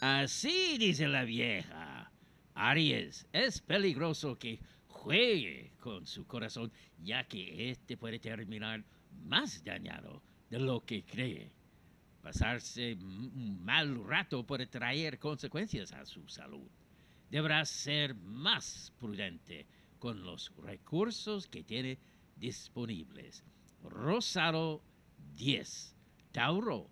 Así dice la vieja. Aries, es peligroso que juegue con su corazón, ya que éste puede terminar más dañado de lo que cree. Pasarse un mal rato puede traer consecuencias a su salud. Deberá ser más prudente con los recursos que tiene disponibles. Rosado 10. Tauro.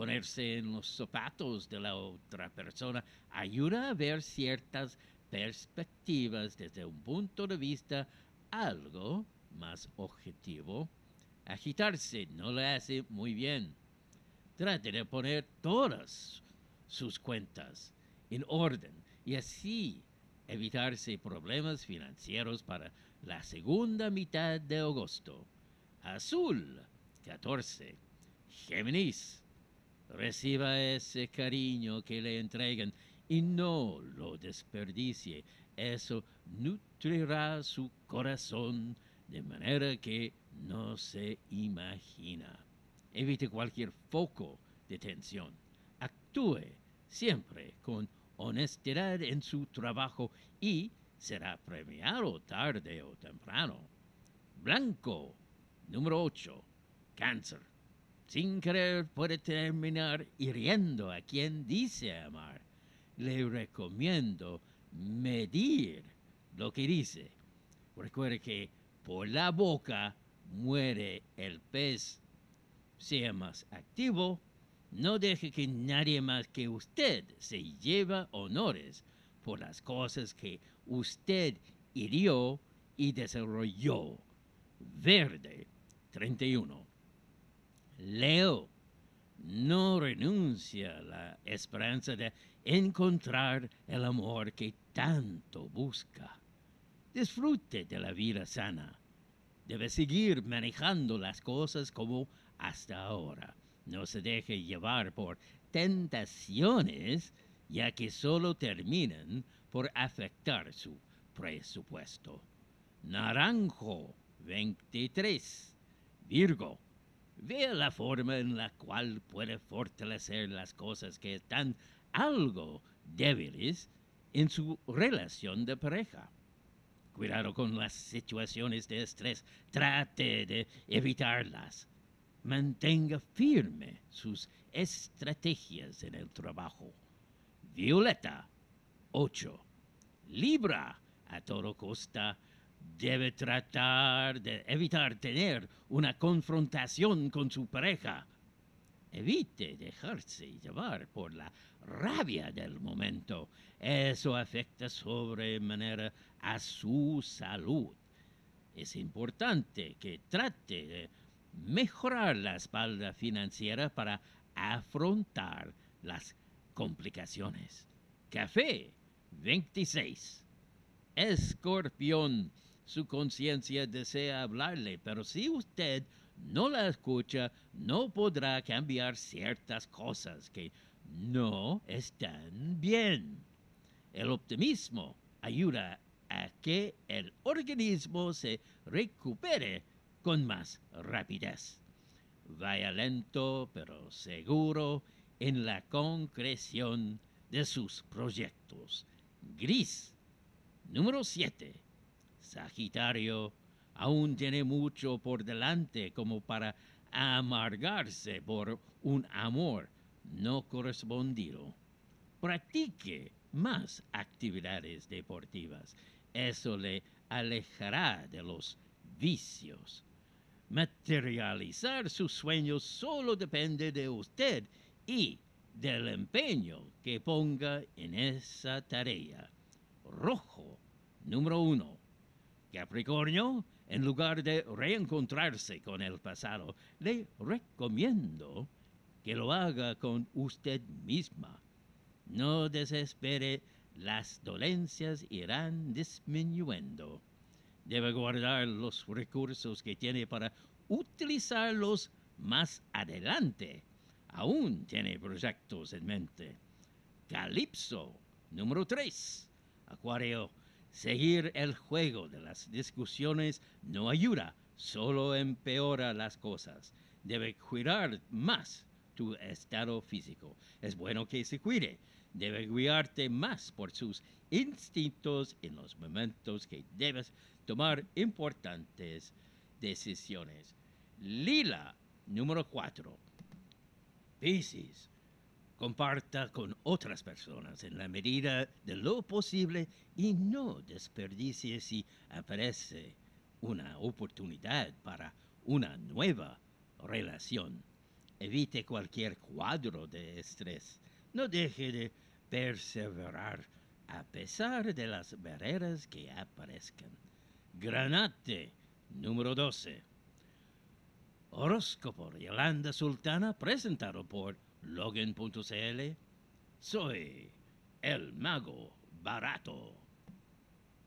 Ponerse en los zapatos de la otra persona ayuda a ver ciertas perspectivas desde un punto de vista algo más objetivo. Agitarse no le hace muy bien. Trate de poner todas sus cuentas en orden y así evitarse problemas financieros para la segunda mitad de agosto. Azul 14. Géminis. Reciba ese cariño que le entregan y no lo desperdicie. Eso nutrirá su corazón de manera que no se imagina. Evite cualquier foco de tensión. Actúe siempre con honestidad en su trabajo y será premiado tarde o temprano. Blanco, número 8, cáncer. Sin querer puede terminar hiriendo a quien dice amar. Le recomiendo medir lo que dice. Recuerde que por la boca muere el pez. Sea más activo no deje que nadie más que usted se lleve honores por las cosas que usted hirió y desarrolló. Verde 31. Leo no renuncia a la esperanza de encontrar el amor que tanto busca. Disfrute de la vida sana. Debe seguir manejando las cosas como hasta ahora no se deje llevar por tentaciones, ya que solo terminan por afectar su presupuesto. Naranjo 23. Virgo. Vea la forma en la cual puede fortalecer las cosas que están algo débiles en su relación de pareja. Cuidado con las situaciones de estrés. Trate de evitarlas mantenga firme sus estrategias en el trabajo. Violeta 8. Libra a todo costa debe tratar de evitar tener una confrontación con su pareja. Evite dejarse llevar por la rabia del momento. Eso afecta sobremanera a su salud. Es importante que trate de mejorar la espalda financiera para afrontar las complicaciones. Café 26. Escorpión. Su conciencia desea hablarle, pero si usted no la escucha, no podrá cambiar ciertas cosas que no están bien. El optimismo ayuda a que el organismo se recupere con más rapidez. Vaya lento pero seguro en la concreción de sus proyectos. Gris. Número 7. Sagitario aún tiene mucho por delante como para amargarse por un amor no correspondido. Practique más actividades deportivas. Eso le alejará de los vicios. Materializar sus sueños solo depende de usted y del empeño que ponga en esa tarea. Rojo, número uno. Capricornio, en lugar de reencontrarse con el pasado, le recomiendo que lo haga con usted misma. No desespere, las dolencias irán disminuyendo debe guardar los recursos que tiene para utilizarlos más adelante. Aún tiene proyectos en mente. Calipso, número 3. Acuario, seguir el juego de las discusiones no ayuda, solo empeora las cosas. Debe cuidar más tu estado físico. Es bueno que se cuide. Debe guiarte más por sus instintos en los momentos que debes tomar importantes decisiones. Lila, número 4. Piscis, comparta con otras personas en la medida de lo posible y no desperdicie si aparece una oportunidad para una nueva relación. Evite cualquier cuadro de estrés. No deje de perseverar a pesar de las barreras que aparezcan. Granate, número 12. Horóscopo Yolanda Sultana, presentado por Logan.cl. Soy el mago barato.